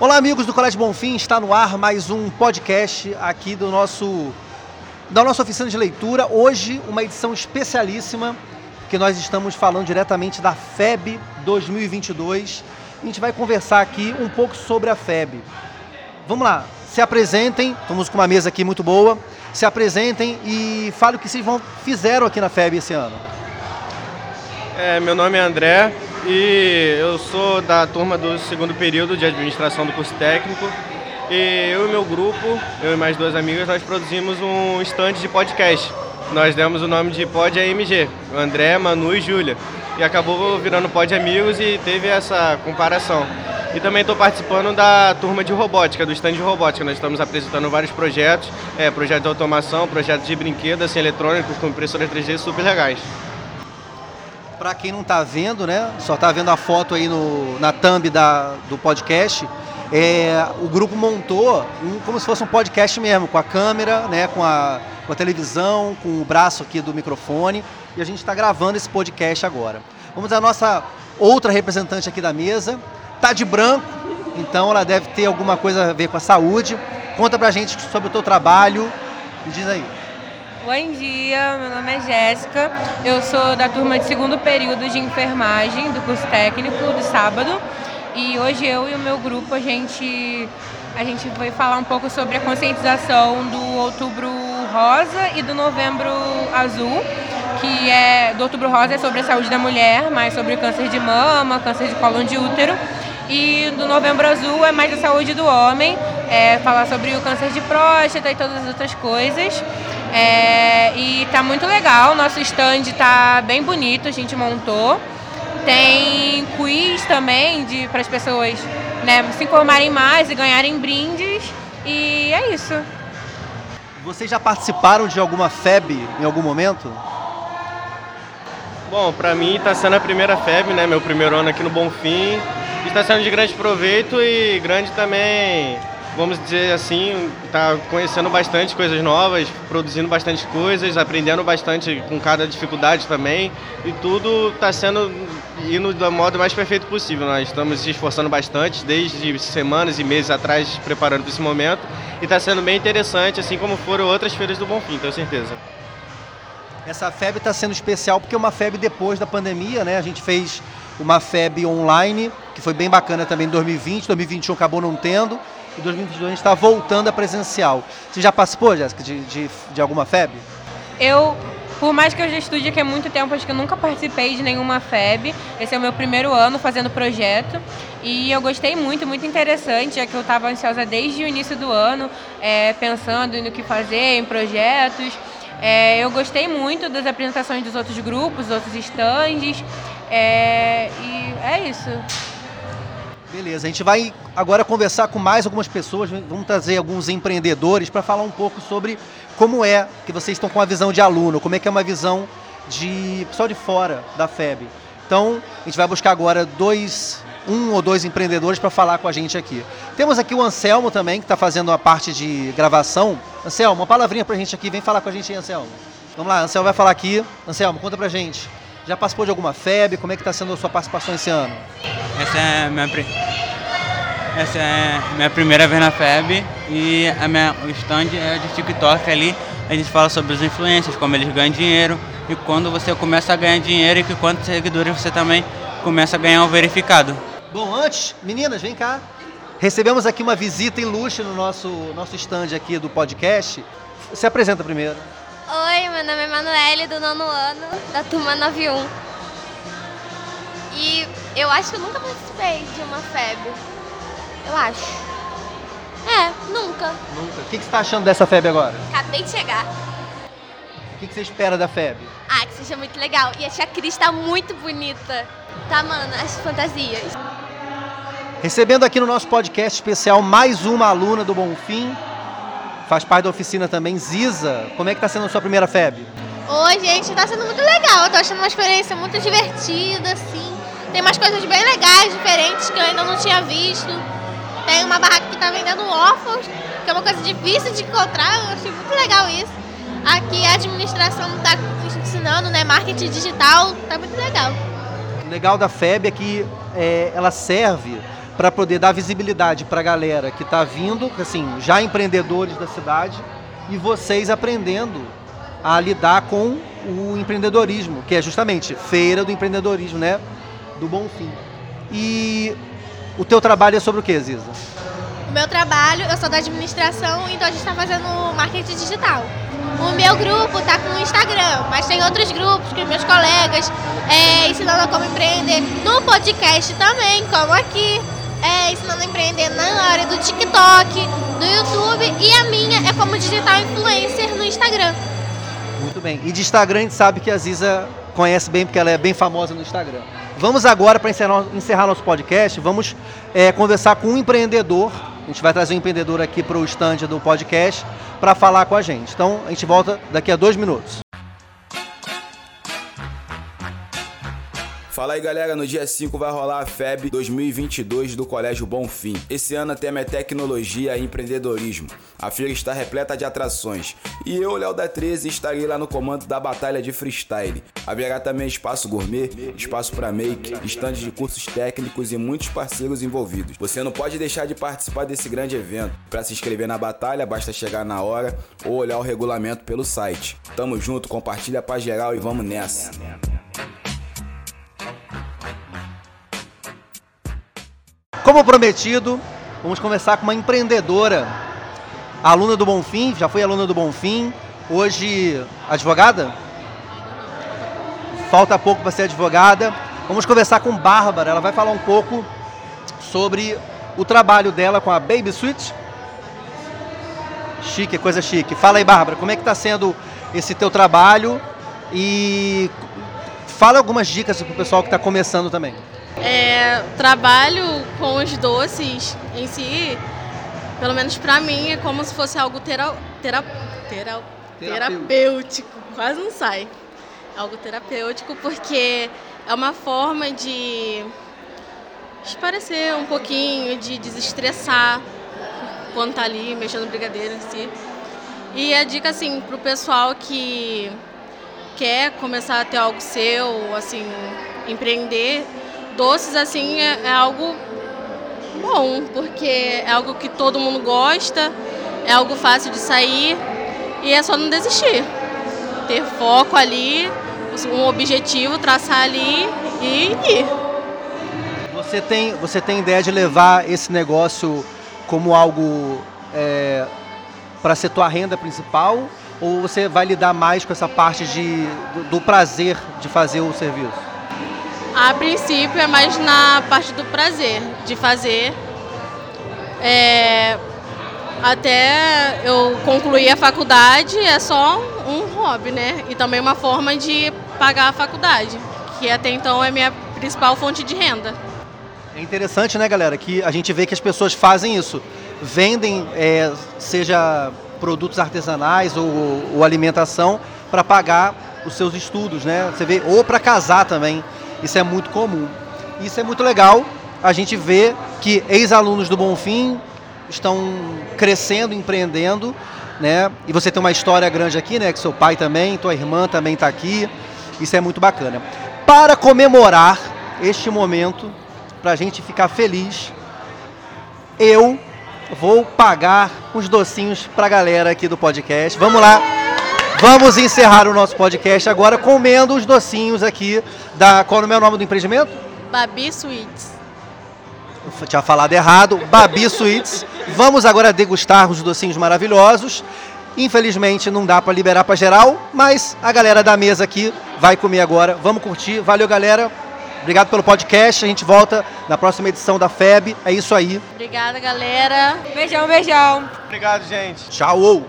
Olá, amigos do Colégio Bonfim, está no ar mais um podcast aqui do nosso da nossa oficina de leitura. Hoje, uma edição especialíssima, que nós estamos falando diretamente da FEB 2022. A gente vai conversar aqui um pouco sobre a FEB. Vamos lá, se apresentem, estamos com uma mesa aqui muito boa. Se apresentem e falem o que vocês vão, fizeram aqui na FEB esse ano. É, meu nome é André e eu sou da turma do segundo período de administração do curso técnico. E eu e meu grupo, eu e mais duas amigas, nós produzimos um stand de podcast. Nós demos o nome de Pod AMG, André, Manu e Júlia. E acabou virando Pod Amigos e teve essa comparação. E também estou participando da turma de robótica, do stand de robótica. Nós estamos apresentando vários projetos, é, projetos de automação, projetos de brinquedos assim, eletrônicos com impressora 3D super legais. Para quem não está vendo, né? Só está vendo a foto aí no, na thumb da, do podcast. É, o grupo montou um, como se fosse um podcast mesmo, com a câmera, né, com, a, com a televisão, com o braço aqui do microfone. E a gente está gravando esse podcast agora. Vamos à nossa outra representante aqui da mesa. Tá de branco, então ela deve ter alguma coisa a ver com a saúde. Conta pra gente sobre o teu trabalho. Me diz aí. Bom dia, meu nome é Jéssica, eu sou da turma de segundo período de enfermagem do curso técnico de sábado. E hoje eu e o meu grupo a gente, a gente vai falar um pouco sobre a conscientização do outubro rosa e do novembro azul, que é do outubro rosa é sobre a saúde da mulher, mais sobre câncer de mama, câncer de colo de útero. E do Novembro Azul é mais a saúde do homem, é falar sobre o câncer de próstata e todas as outras coisas. É, e tá muito legal, nosso stand tá bem bonito, a gente montou. Tem quiz também para as pessoas né, se informarem mais e ganharem brindes. E é isso. Vocês já participaram de alguma FEB em algum momento? Bom, para mim está sendo a primeira FEB, né? Meu primeiro ano aqui no Bonfim. Está sendo de grande proveito e grande também vamos dizer assim, está conhecendo bastante coisas novas, produzindo bastante coisas, aprendendo bastante com cada dificuldade também. E tudo está sendo indo do modo mais perfeito possível. Nós estamos se esforçando bastante desde semanas e meses atrás preparando para esse momento. E está sendo bem interessante, assim como foram outras feiras do Bonfim, tenho certeza. Essa FEB está sendo especial porque é uma FEB depois da pandemia, né? A gente fez uma FEB online, que foi bem bacana também em 2020, 2021 acabou não tendo e 2022 a gente está voltando a presencial. Você já participou, Jéssica, de, de, de alguma FEB? Eu por mais que eu já estude aqui há muito tempo, acho que eu nunca participei de nenhuma FEB. Esse é o meu primeiro ano fazendo projeto. E eu gostei muito, muito interessante, já que eu estava ansiosa desde o início do ano, é, pensando no que fazer, em projetos. É, eu gostei muito das apresentações dos outros grupos, dos outros estandes. É, e é isso. Beleza, a gente vai agora conversar com mais algumas pessoas, vamos trazer alguns empreendedores para falar um pouco sobre como é que vocês estão com a visão de aluno, como é que é uma visão de pessoal de fora da FEB. Então, a gente vai buscar agora dois, um ou dois empreendedores para falar com a gente aqui. Temos aqui o Anselmo também, que está fazendo a parte de gravação. Anselmo, uma palavrinha para a gente aqui, vem falar com a gente aí, Anselmo. Vamos lá, Anselmo vai falar aqui. Anselmo, conta para a gente. Já participou de alguma FEB? Como é que está sendo a sua participação esse ano? Essa é minha, essa é minha primeira vez na FEB e a minha, o stand é de TikTok ali. A gente fala sobre os influencers, como eles ganham dinheiro e quando você começa a ganhar dinheiro e que quantos seguidores você também começa a ganhar o verificado. Bom, antes, meninas, vem cá. Recebemos aqui uma visita ilustre no nosso, nosso stand aqui do podcast. Se apresenta primeiro. Oi, meu nome é Manuele, do nono ano, da turma 91. E eu acho que eu nunca participei de uma FEB. Eu acho. É, nunca. Nunca. O que, que você está achando dessa FEB agora? Acabei de chegar. O que, que você espera da FEB? Ah, que seja muito legal. E a tia Cris tá muito bonita. Tá, mano, as fantasias. Recebendo aqui no nosso podcast especial mais uma aluna do Bonfim, faz parte da oficina também, Ziza. Como é que está sendo a sua primeira FEB? Oi, gente, está sendo muito legal. Eu tô achando uma experiência muito divertida, assim. Tem umas coisas bem legais, diferentes, que eu ainda não tinha visto. Tem uma barraca que está vendendo órfãos, que é uma coisa difícil de encontrar. Eu achei muito legal isso. Aqui a administração está ensinando, né? Marketing digital, tá muito legal. O legal da FEB é que é, ela serve para poder dar visibilidade para a galera que está vindo, assim, já empreendedores da cidade, e vocês aprendendo a lidar com o empreendedorismo, que é justamente feira do empreendedorismo, né? Do Bonfim. E o teu trabalho é sobre o que, Ziza? O meu trabalho, eu sou da administração, então a gente está fazendo marketing digital. O meu grupo está com o Instagram, mas tem outros grupos que meus colegas é, ensinando como empreender no podcast também, como aqui, é, ensinando a empreender na área do TikTok, do YouTube e a minha é como digital influencer no Instagram. Muito bem. E de Instagram a gente sabe que a Ziza conhece bem porque ela é bem famosa no Instagram. Vamos agora, para encerrar, encerrar, nosso podcast, vamos é, conversar com um empreendedor. A gente vai trazer um empreendedor aqui para o stand do podcast para falar com a gente. Então, a gente volta daqui a dois minutos. Fala aí galera, no dia 5 vai rolar a FEB 2022 do Colégio Bonfim. Esse ano o tema é tecnologia e empreendedorismo. A feira está repleta de atrações e eu, Léo da 13, estarei lá no comando da batalha de freestyle. Haverá também espaço gourmet, espaço para make, estandes de cursos técnicos e muitos parceiros envolvidos. Você não pode deixar de participar desse grande evento. Para se inscrever na batalha, basta chegar na hora ou olhar o regulamento pelo site. Tamo junto, compartilha pra geral e vamos nessa. Como prometido, vamos começar com uma empreendedora, aluna do Bonfim, já foi aluna do Bonfim, hoje advogada? Falta pouco para ser advogada. Vamos conversar com Bárbara, ela vai falar um pouco sobre o trabalho dela com a Baby Suite. Chique, coisa chique. Fala aí, Bárbara, como é que está sendo esse teu trabalho e fala algumas dicas para o pessoal que está começando também. É, trabalho com os doces em si, pelo menos para mim, é como se fosse algo tera, tera, tera, terapêutico. Quase não sai. Algo terapêutico porque é uma forma de esparecer um pouquinho, de desestressar quando tá ali mexendo no brigadeiro em si. E a dica assim pro pessoal que quer começar a ter algo seu, assim, empreender, doces assim é, é, algo bom, porque é algo que todo mundo gosta, é algo fácil de sair e é só não desistir. Ter foco ali, um objetivo, traçar ali e ir. Você tem, você tem ideia de levar esse negócio como algo é, para ser tua renda principal? Ou você vai lidar mais com essa parte de, do, do prazer de fazer o serviço? A princípio é mais na parte do prazer de fazer. É, até eu concluir a faculdade é só um hobby, né? E também uma forma de pagar a faculdade, que até então é minha principal fonte de renda. É interessante, né, galera, que a gente vê que as pessoas fazem isso. Vendem, é, seja produtos artesanais ou, ou alimentação, para pagar os seus estudos, né? Você vê, ou para casar também. Isso é muito comum. Isso é muito legal. A gente vê que ex-alunos do Bonfim estão crescendo, empreendendo, né? E você tem uma história grande aqui, né? Que seu pai também, tua irmã também está aqui. Isso é muito bacana. Para comemorar este momento, para a gente ficar feliz, eu vou pagar uns docinhos para a galera aqui do podcast. Vamos lá. Vamos encerrar o nosso podcast agora comendo os docinhos aqui da. Qual é o nome do empreendimento? Babi Sweets. Eu tinha falado errado. Babi Sweets. Vamos agora degustar os docinhos maravilhosos. Infelizmente não dá para liberar para geral, mas a galera da mesa aqui vai comer agora. Vamos curtir. Valeu, galera. Obrigado pelo podcast. A gente volta na próxima edição da FEB. É isso aí. Obrigada, galera. Beijão, beijão. Obrigado, gente. Tchau.